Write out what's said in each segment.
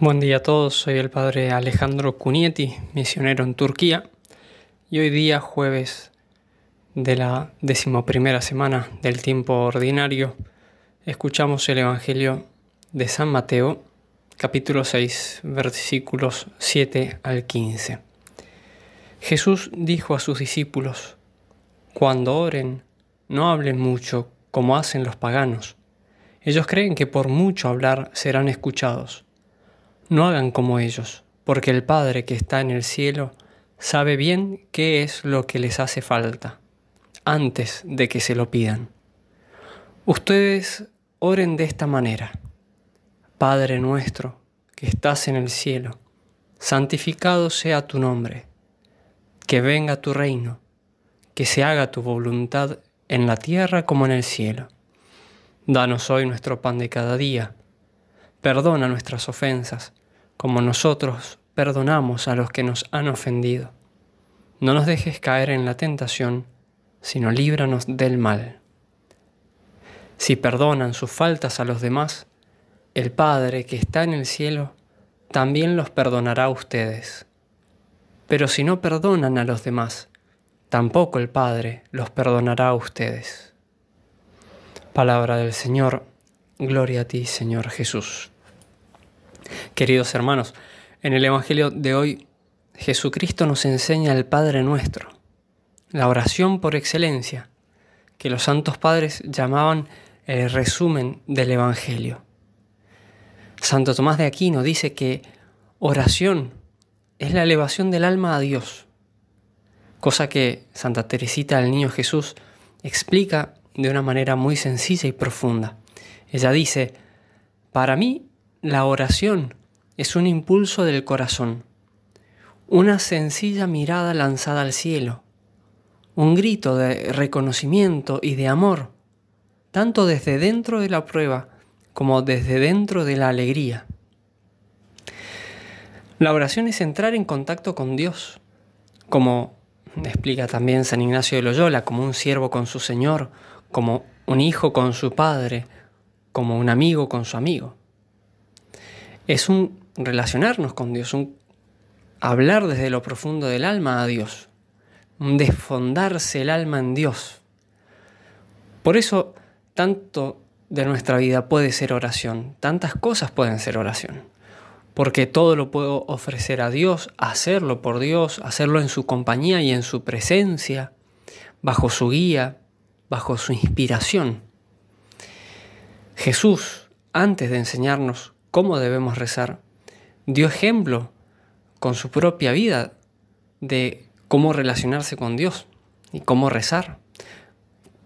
Buen día a todos, soy el padre Alejandro Cunietti, misionero en Turquía, y hoy día, jueves de la decimoprimera semana del tiempo ordinario, escuchamos el Evangelio de San Mateo, capítulo 6, versículos 7 al 15. Jesús dijo a sus discípulos, Cuando oren, no hablen mucho como hacen los paganos. Ellos creen que por mucho hablar serán escuchados. No hagan como ellos, porque el Padre que está en el cielo sabe bien qué es lo que les hace falta, antes de que se lo pidan. Ustedes oren de esta manera. Padre nuestro, que estás en el cielo, santificado sea tu nombre, que venga tu reino, que se haga tu voluntad en la tierra como en el cielo. Danos hoy nuestro pan de cada día, perdona nuestras ofensas, como nosotros perdonamos a los que nos han ofendido. No nos dejes caer en la tentación, sino líbranos del mal. Si perdonan sus faltas a los demás, el Padre que está en el cielo también los perdonará a ustedes. Pero si no perdonan a los demás, tampoco el Padre los perdonará a ustedes. Palabra del Señor, gloria a ti, Señor Jesús. Queridos hermanos, en el Evangelio de hoy Jesucristo nos enseña el Padre nuestro, la oración por excelencia, que los santos padres llamaban el resumen del Evangelio. Santo Tomás de Aquino dice que oración es la elevación del alma a Dios, cosa que Santa Teresita del Niño Jesús explica de una manera muy sencilla y profunda. Ella dice, para mí la oración es un impulso del corazón, una sencilla mirada lanzada al cielo, un grito de reconocimiento y de amor, tanto desde dentro de la prueba como desde dentro de la alegría. La oración es entrar en contacto con Dios, como explica también San Ignacio de Loyola, como un siervo con su Señor, como un hijo con su padre, como un amigo con su amigo es un relacionarnos con Dios, un hablar desde lo profundo del alma a Dios, un desfondarse el alma en Dios. Por eso, tanto de nuestra vida puede ser oración, tantas cosas pueden ser oración, porque todo lo puedo ofrecer a Dios, hacerlo por Dios, hacerlo en su compañía y en su presencia, bajo su guía, bajo su inspiración. Jesús, antes de enseñarnos cómo debemos rezar, dio ejemplo con su propia vida de cómo relacionarse con Dios y cómo rezar.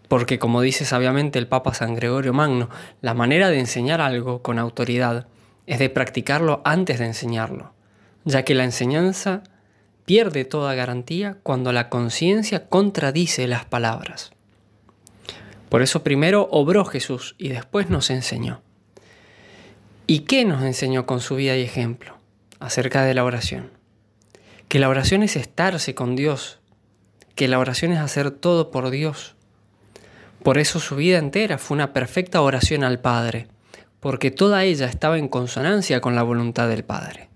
Porque como dice sabiamente el Papa San Gregorio Magno, la manera de enseñar algo con autoridad es de practicarlo antes de enseñarlo, ya que la enseñanza pierde toda garantía cuando la conciencia contradice las palabras. Por eso primero obró Jesús y después nos enseñó. ¿Y qué nos enseñó con su vida y ejemplo acerca de la oración? Que la oración es estarse con Dios, que la oración es hacer todo por Dios. Por eso su vida entera fue una perfecta oración al Padre, porque toda ella estaba en consonancia con la voluntad del Padre.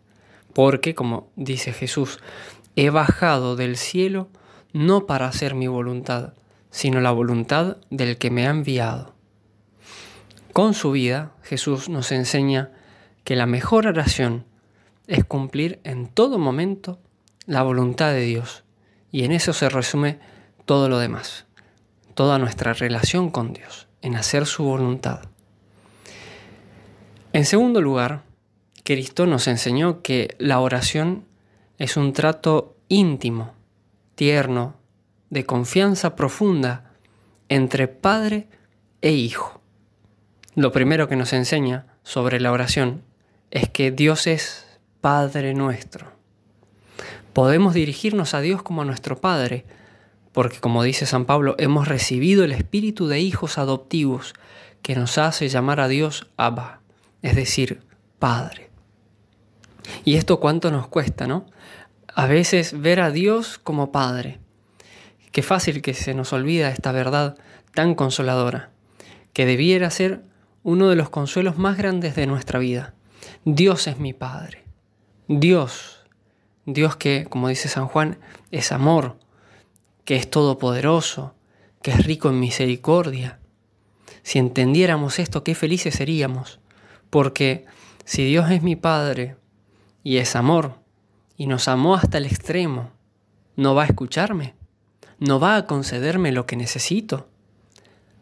Porque, como dice Jesús, he bajado del cielo no para hacer mi voluntad, sino la voluntad del que me ha enviado. Con su vida, Jesús nos enseña que la mejor oración es cumplir en todo momento la voluntad de Dios. Y en eso se resume todo lo demás, toda nuestra relación con Dios, en hacer su voluntad. En segundo lugar, Cristo nos enseñó que la oración es un trato íntimo, tierno, de confianza profunda entre padre e hijo. Lo primero que nos enseña sobre la oración es que Dios es Padre nuestro. Podemos dirigirnos a Dios como a nuestro Padre, porque como dice San Pablo, hemos recibido el espíritu de hijos adoptivos que nos hace llamar a Dios Abba, es decir, Padre. Y esto cuánto nos cuesta, ¿no? A veces ver a Dios como Padre. Qué fácil que se nos olvida esta verdad tan consoladora, que debiera ser uno de los consuelos más grandes de nuestra vida, Dios es mi Padre. Dios, Dios que, como dice San Juan, es amor, que es todopoderoso, que es rico en misericordia. Si entendiéramos esto, qué felices seríamos, porque si Dios es mi Padre y es amor, y nos amó hasta el extremo, ¿no va a escucharme? ¿No va a concederme lo que necesito?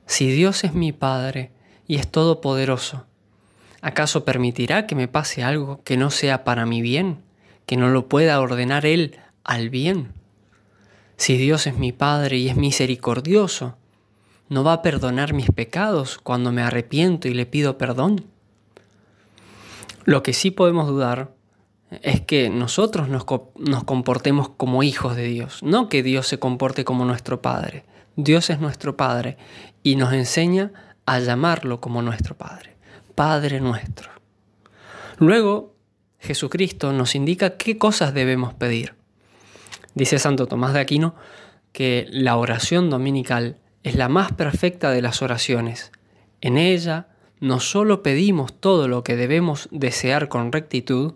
Si Dios es mi Padre y es todopoderoso, ¿acaso permitirá que me pase algo que no sea para mi bien, que no lo pueda ordenar Él al bien? Si Dios es mi Padre y es misericordioso, ¿no va a perdonar mis pecados cuando me arrepiento y le pido perdón? Lo que sí podemos dudar es que nosotros nos, nos, comportemos como hijos de Dios, no que Dios se comporte como nuestro Padre. Dios es nuestro Padre y nos enseña a llamarlo como nuestro Padre, Padre nuestro. Luego, Jesucristo nos indica qué cosas debemos pedir. Dice Santo Tomás de Aquino que la oración dominical es la más perfecta de las oraciones. En ella no solo pedimos todo lo que debemos desear con rectitud,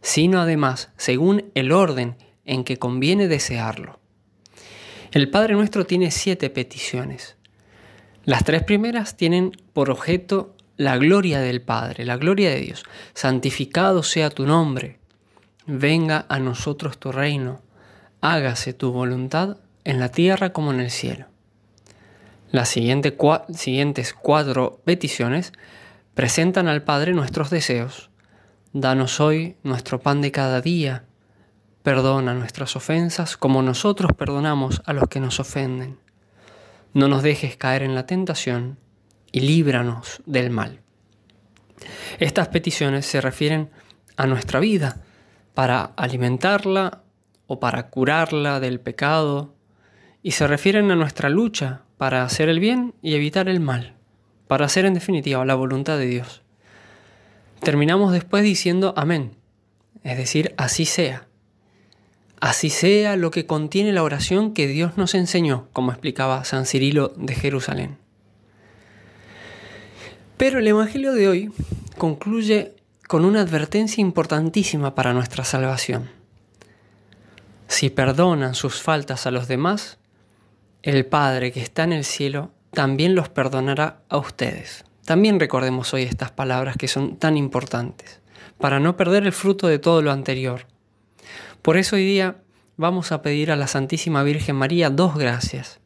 sino además según el orden en que conviene desearlo. El Padre Nuestro tiene siete peticiones. Las tres primeras tienen por objeto la gloria del Padre, la gloria de Dios. Santificado sea tu nombre, venga a nosotros tu reino, hágase tu voluntad en la tierra como en el cielo. Las siguientes cuatro peticiones presentan al Padre nuestros deseos. Danos hoy nuestro pan de cada día Perdona nuestras ofensas como nosotros perdonamos a los que nos ofenden. No nos dejes caer en la tentación y líbranos del mal. Estas peticiones se refieren a nuestra vida para alimentarla o para curarla del pecado y se refieren a nuestra lucha para hacer el bien y evitar el mal, para hacer en definitiva la voluntad de Dios. Terminamos después diciendo amén, es decir, así sea. Así sea lo que contiene la oración que Dios nos enseñó, como explicaba San Cirilo de Jerusalén. Pero el Evangelio de hoy concluye con una advertencia importantísima para nuestra salvación. Si perdonan sus faltas a los demás, el Padre que está en el cielo también los perdonará a ustedes. También recordemos hoy estas palabras que son tan importantes, para no perder el fruto de todo lo anterior por eso hoy día vamos a pedir a la Santísima Virgen María dos gracias.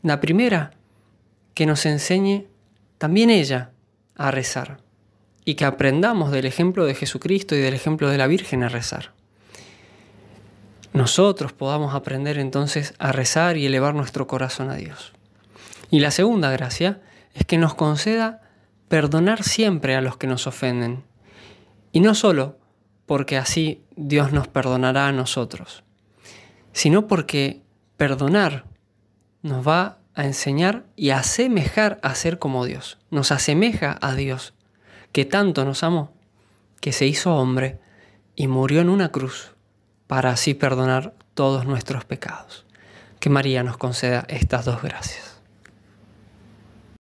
La primera, que nos enseñe también ella a rezar y que aprendamos del ejemplo de Jesucristo y del ejemplo de la Virgen a rezar. Nosotros podamos aprender entonces a rezar y elevar nuestro corazón a Dios. Y la segunda gracia es que nos conceda perdonar siempre a los que nos ofenden. Y no solo porque así Dios nos perdonará a nosotros, sino porque perdonar nos va a enseñar y a asemejar a ser como Dios. Nos asemeja a Dios, que tanto nos amó, que se hizo hombre y murió en una cruz para así perdonar todos nuestros pecados. Que María nos conceda estas dos gracias.